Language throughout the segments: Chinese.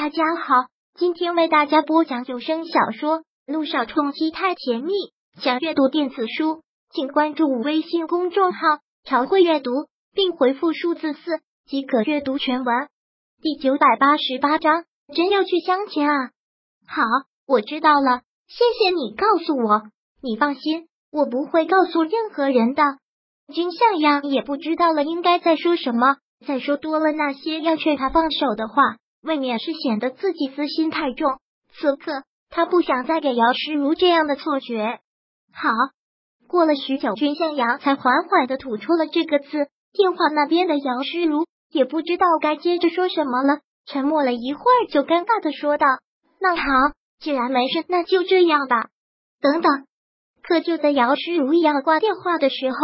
大家好，今天为大家播讲有声小说《路上冲击太甜蜜》。想阅读电子书，请关注微信公众号“朝会阅读”，并回复数字四即可阅读全文。第九百八十八章，真要去相亲啊？好，我知道了，谢谢你告诉我。你放心，我不会告诉任何人的。君向阳也不知道了应该再说什么，再说多了那些要劝他放手的话。未免是显得自己私心太重。此刻他不想再给姚诗如这样的错觉。好，过了许久，君向阳才缓缓的吐出了这个字。电话那边的姚诗如也不知道该接着说什么了，沉默了一会儿，就尴尬的说道：“那好，既然没事，那就这样吧。”等等，可就在姚诗如要挂电话的时候，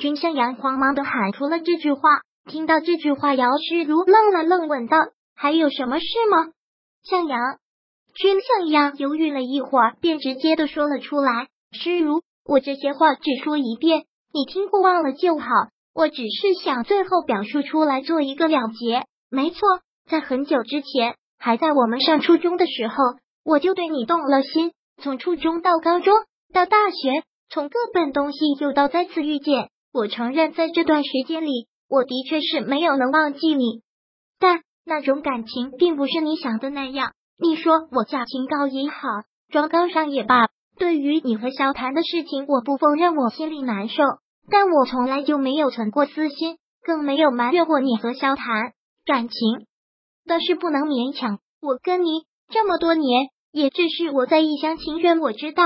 君向阳慌忙的喊出了这句话。听到这句话，姚诗如愣了愣，问道。还有什么事吗？向阳，君向阳犹豫了一会儿，便直接的说了出来：“诗如，我这些话只说一遍，你听过忘了就好。我只是想最后表述出来，做一个了结。没错，在很久之前，还在我们上初中的时候，我就对你动了心。从初中到高中到大学，从各奔东西又到再次遇见，我承认，在这段时间里，我的确是没有能忘记你，但……”那种感情并不是你想的那样。你说我假清高也好，装高尚也罢，对于你和萧谈的事情，我不否认我心里难受，但我从来就没有存过私心，更没有埋怨过你和萧谈感情的事不能勉强。我跟你这么多年，也只是我在一厢情愿。我知道，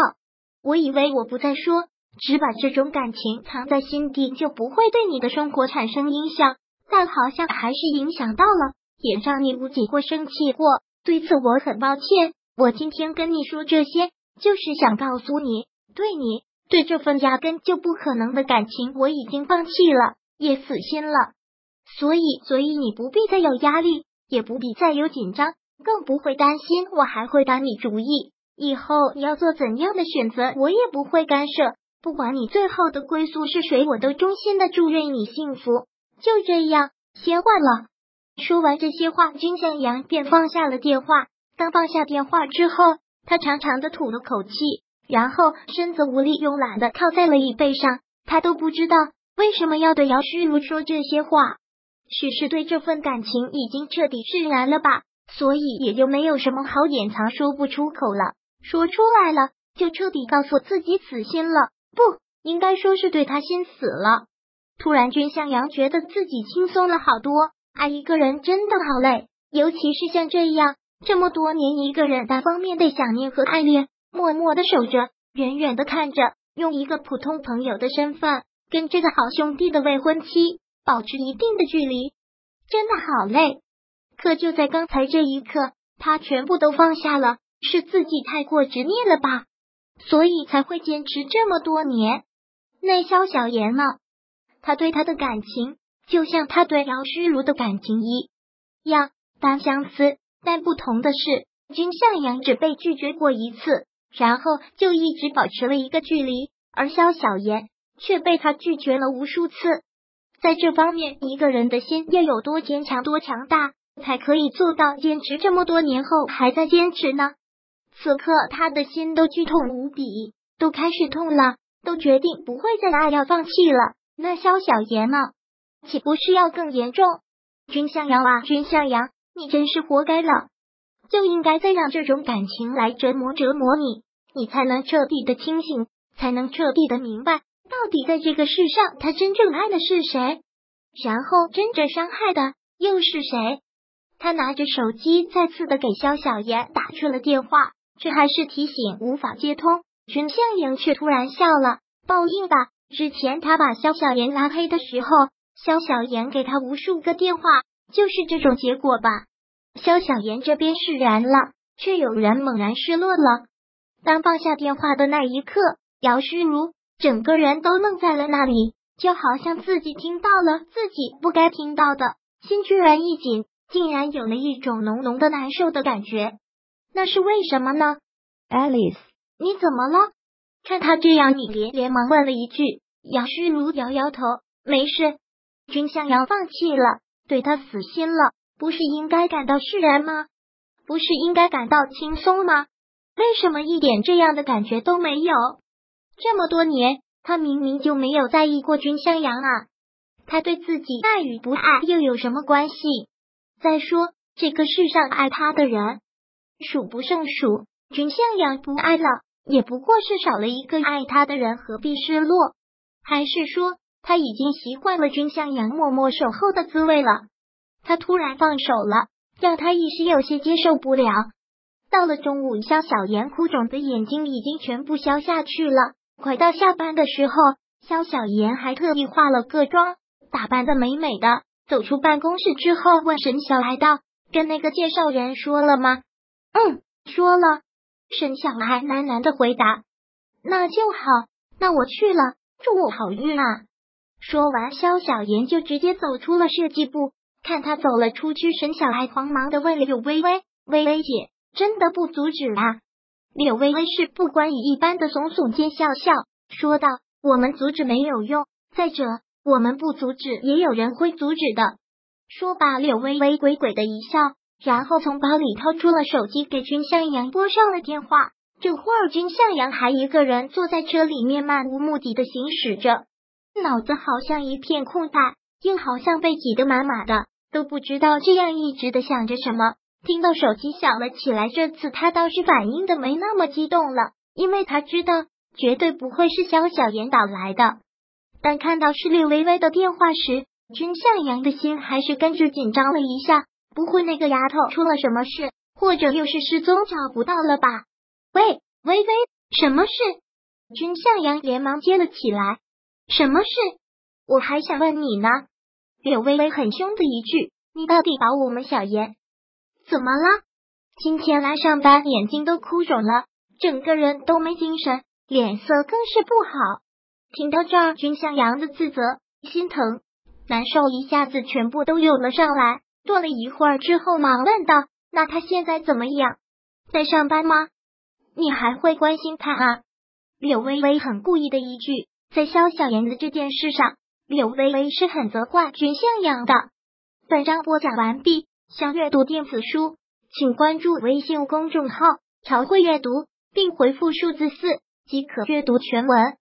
我以为我不再说，只把这种感情藏在心底，就不会对你的生活产生影响，但好像还是影响到了。也让你误解过、生气过，对此我很抱歉。我今天跟你说这些，就是想告诉你，对你对这份压根就不可能的感情，我已经放弃了，也死心了。所以，所以你不必再有压力，也不必再有紧张，更不会担心我还会打你主意。以后你要做怎样的选择，我也不会干涉。不管你最后的归宿是谁，我都衷心的祝愿你幸福。就这样，先换了。说完这些话，君向阳便放下了电话。刚放下电话之后，他长长的吐了口气，然后身子无力慵懒的靠在了椅背上。他都不知道为什么要对姚诗如说这些话，许是对这份感情已经彻底释然了吧，所以也就没有什么好掩藏，说不出口了。说出来了，就彻底告诉自己死心了，不应该说是对他心死了。突然，君向阳觉得自己轻松了好多。爱一个人真的好累，尤其是像这样这么多年一个人单方面的想念和爱恋，默默的守着，远远的看着，用一个普通朋友的身份跟这个好兄弟的未婚妻保持一定的距离，真的好累。可就在刚才这一刻，他全部都放下了，是自己太过执念了吧？所以才会坚持这么多年。那肖小言呢？他对他的感情。就像他对姚虚如的感情一样，单相思，但不同的是，君向阳只被拒绝过一次，然后就一直保持了一个距离，而萧小言却被他拒绝了无数次。在这方面，一个人的心要有多坚强、多强大，才可以做到坚持这么多年后还在坚持呢？此刻，他的心都剧痛无比，都开始痛了，都决定不会再爱，要放弃了。那萧小言呢？岂不是要更严重？君向阳啊，君向阳，你真是活该了，就应该再让这种感情来折磨折磨你，你才能彻底的清醒，才能彻底的明白，到底在这个世上，他真正爱的是谁，然后真正伤害的又是谁？他拿着手机再次的给肖小妍打去了电话，却还是提醒无法接通。君向阳却突然笑了，报应吧！之前他把肖小妍拉黑的时候。肖小妍给他无数个电话，就是这种结果吧。肖小妍这边释然了，却有人猛然失落了。当放下电话的那一刻，姚诗如整个人都愣在了那里，就好像自己听到了自己不该听到的，心居然一紧，竟然有了一种浓浓的难受的感觉。那是为什么呢？Alice，你怎么了？看他这样，你连连忙问了一句。姚诗如摇摇头，没事。君向阳放弃了，对他死心了，不是应该感到释然吗？不是应该感到轻松吗？为什么一点这样的感觉都没有？这么多年，他明明就没有在意过君向阳啊！他对自己爱与不爱又有什么关系？再说，这个世上爱他的人数不胜数，君向阳不爱了，也不过是少了一个爱他的人，何必失落？还是说，他已经习惯了君向阳默默守候的滋味了？他突然放手了，让他一时有些接受不了。到了中午，肖小妍哭肿的眼睛已经全部消下去了。快到下班的时候，肖小妍还特意化了个妆，打扮的美美的，走出办公室之后，问沈小来道：“跟那个介绍人说了吗？”“嗯，说了。”沈小来喃喃的回答。“那就好，那我去了，祝我好运啊！”说完，肖小妍就直接走出了设计部。看他走了出去，沈小爱慌忙的问柳微微：“微微姐，真的不阻止啊？”柳微微是不关以一般的耸耸肩，笑笑说道：“我们阻止没有用，再者，我们不阻止，也有人会阻止的。”说罢，柳微微鬼鬼的一笑，然后从包里掏出了手机，给君向阳拨上了电话。这会儿，君向阳还一个人坐在车里面，漫无目的的行驶着，脑子好像一片空白，又好像被挤得满满的。都不知道这样一直的想着什么，听到手机响了起来，这次他倒是反应的没那么激动了，因为他知道绝对不会是肖小妍打来的。但看到是柳微微的电话时，君向阳的心还是跟着紧张了一下。不会那个丫头出了什么事，或者又是失踪找不到了吧？喂，微微，什么事？君向阳连忙接了起来。什么事？我还想问你呢。柳微微很凶的一句：“你到底把我们小妍怎么了？今天来上班，眼睛都哭肿了，整个人都没精神，脸色更是不好。”听到这儿，君向阳的自责、心疼、难受一下子全部都涌了上来。坐了一会儿之后，忙问道：“那他现在怎么样？在上班吗？你还会关心他啊？”柳微微很故意的一句，在肖小妍的这件事上。柳微微是很责怪君向阳的。本章播讲完毕，想阅读电子书，请关注微信公众号“朝会阅读”，并回复数字四即可阅读全文。